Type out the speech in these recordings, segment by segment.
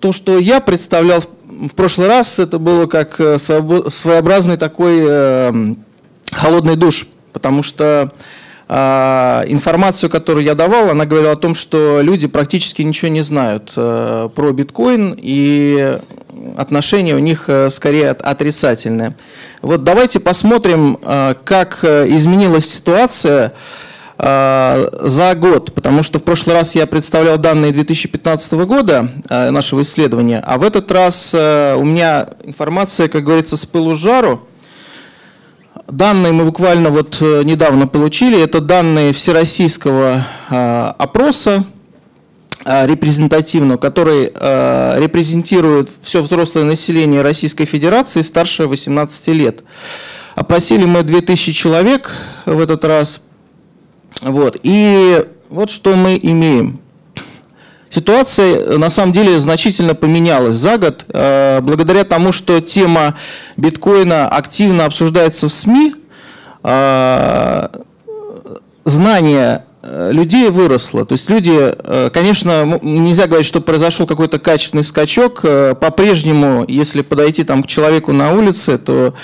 то, что я представлял в прошлый раз, это было как э, своеобразный такой э, холодный душ, потому что э, информацию, которую я давал, она говорила о том, что люди практически ничего не знают э, про биткоин, и отношения у них скорее отрицательные. Вот давайте посмотрим, как изменилась ситуация за год, потому что в прошлый раз я представлял данные 2015 года э, нашего исследования, а в этот раз э, у меня информация, как говорится, с пылу жару. Данные мы буквально вот недавно получили. Это данные всероссийского опроса репрезентативного, который репрезентирует все взрослое население Российской Федерации старше 18 лет. Опросили мы 2000 человек в этот раз – вот. И вот что мы имеем. Ситуация на самом деле значительно поменялась за год, э, благодаря тому, что тема биткоина активно обсуждается в СМИ, э, знание э, людей выросло. То есть люди, конечно, нельзя говорить, что произошел какой-то качественный скачок. По-прежнему, если подойти там к человеку на улице, то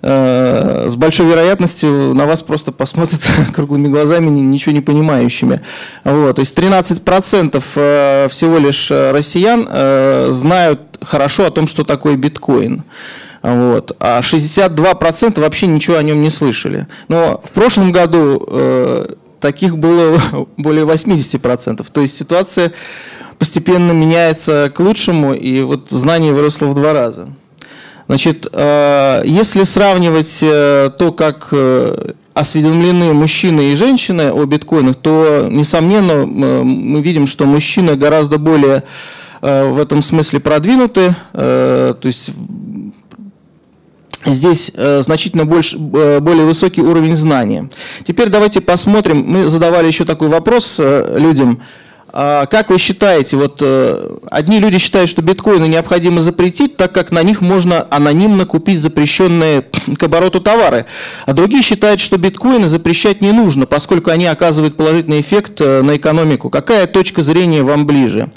с большой вероятностью на вас просто посмотрят круглыми глазами, ничего не понимающими. Вот, то есть 13% э, всего лишь э, россиян знают хорошо о том, что такое биткоин. Вот. А 62% вообще ничего о нем не слышали. Но в прошлом году таких было более 80%. То есть ситуация постепенно меняется к лучшему, и вот знание выросло в два раза. Значит, э, если сравнивать э, то, как э, осведомлены мужчины и женщины о биткоинах, то, несомненно, мы видим, что мужчины гораздо более в этом смысле продвинуты, то есть здесь значительно больше, более высокий уровень знания. Теперь давайте посмотрим, мы задавали еще такой вопрос людям, как вы считаете, вот э, одни люди считают, что биткоины необходимо запретить, так как на них можно анонимно купить запрещенные к обороту товары, а другие считают, что биткоины запрещать не нужно, поскольку они оказывают положительный эффект э, на экономику. Какая точка зрения вам ближе?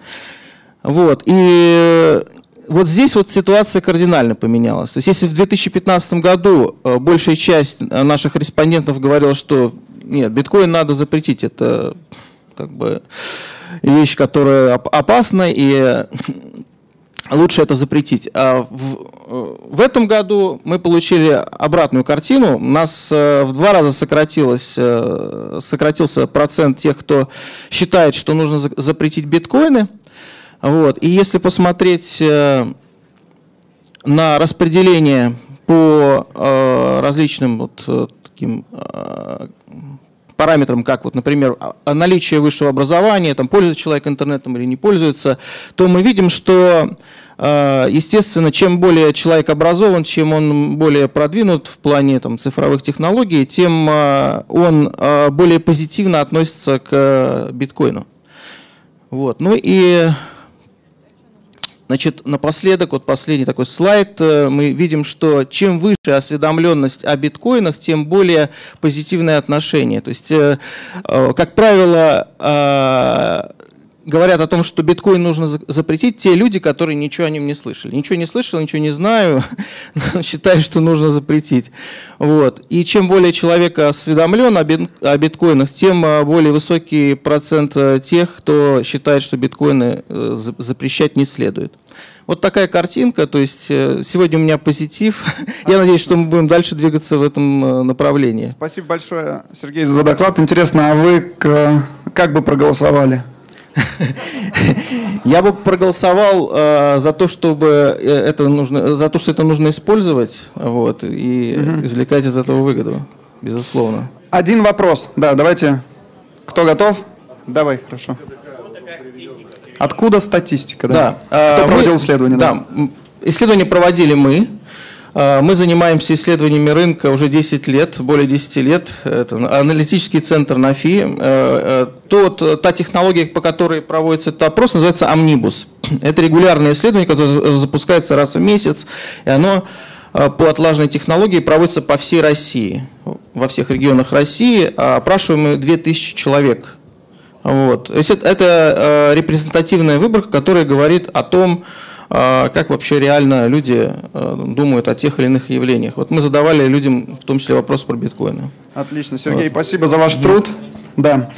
Вот. И э, вот здесь вот ситуация кардинально поменялась. То есть если в 2015 году большая часть наших респондентов говорила, что нет, биткоин надо запретить, это как бы вещь, которая опасна, и лучше это запретить. А в, в этом году мы получили обратную картину. У нас э, в два раза сократилось, э, сократился процент тех, кто считает, что нужно запретить биткоины. Вот. И если посмотреть э, на распределение по различным вот таким параметрам, как вот, например, а, наличие высшего образования, там, пользуется человек интернетом или не пользуется, то мы видим, что, а, естественно, чем более человек образован, чем он более продвинут в плане там, цифровых технологий, тем а, он более позитивно относится к биткоину. Вот. Ну и Значит, напоследок, вот последний такой слайд, э, мы видим, что чем выше осведомленность о биткоинах, тем более позитивное отношение. То есть, э, э, как правило, говорят о том, что биткоин нужно запретить те люди, которые ничего о нем не слышали. Ничего не слышал, ничего не знаю, считаю, что нужно запретить. Вот. И чем более человек осведомлен о биткоинах, тем более высокий процент тех, кто считает, что биткоины запрещать не следует. Вот такая картинка, то есть э, сегодня у меня позитив. Я надеюсь, что мы будем дальше двигаться в этом э, направлении. Спасибо большое, Сергей, за доклад. Интересно, а вы как бы проголосовали? Я бы проголосовал э, за то, чтобы это нужно, за то, что это нужно использовать, вот, и угу. извлекать из этого выгоду, безусловно. Один вопрос, да, давайте. Кто готов? Давай, хорошо. Откуда статистика? Да. да. Кто проводил мы, исследование? Да. да. Исследование проводили мы. А, мы занимаемся исследованиями рынка уже 10 лет, более 10 лет. Это аналитический центр НАФИ. А, тот, та технология, по которой проводится этот опрос, называется Амнибус. Это регулярное исследование, которое запускается раз в месяц, и оно по отлаженной технологии проводится по всей России, во всех регионах России. Опрашиваем мы 2000 человек Вот. То есть это, это э, репрезентативная выборка, которая говорит о том, э, как вообще реально люди э, думают о тех или иных явлениях. Вот мы задавали людям в том числе вопрос про биткоины. Отлично, Сергей, вот. спасибо за ваш труд. Да.